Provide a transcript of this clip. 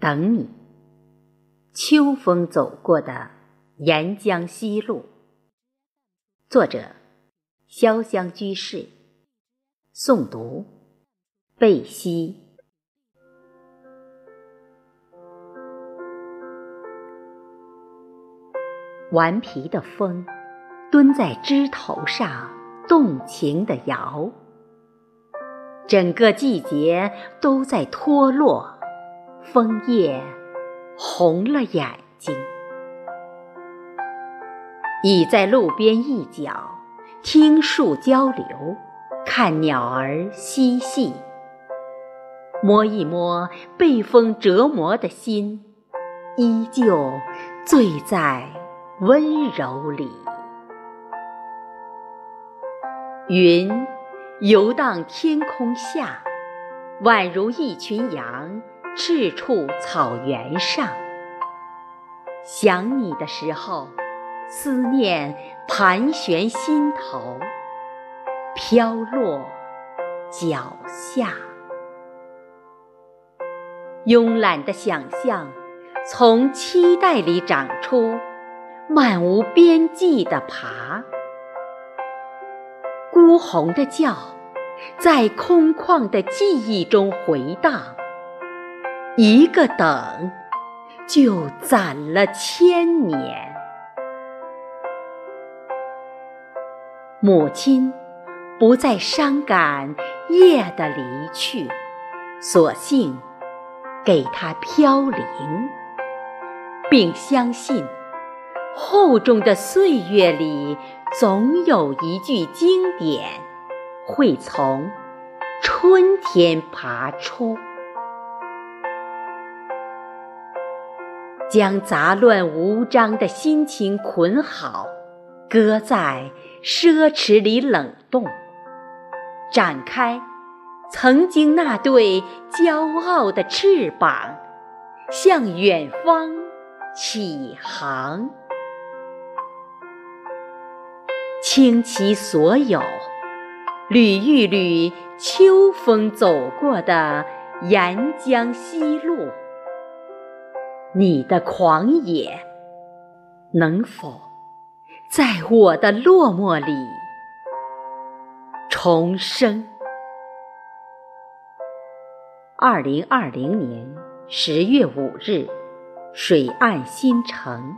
等你。秋风走过的沿江西路。作者：潇湘居士。诵读：贝西。顽皮的风，蹲在枝头上，动情的摇。整个季节都在脱落，枫叶红了眼睛。倚在路边一角，听树交流，看鸟儿嬉戏，摸一摸被风折磨的心，依旧醉在温柔里。云。游荡天空下，宛如一群羊，赤处草原上。想你的时候，思念盘旋心头，飘落脚下。慵懒的想象，从期待里长出，漫无边际的爬。孤鸿的叫，在空旷的记忆中回荡。一个等，就攒了千年。母亲不再伤感夜的离去，索性给他飘零，并相信。厚重的岁月里，总有一句经典会从春天爬出，将杂乱无章的心情捆好，搁在奢侈里冷冻，展开曾经那对骄傲的翅膀，向远方起航。倾其所有，捋一捋秋风走过的沿江西路。你的狂野，能否在我的落寞里重生？二零二零年十月五日，水岸新城。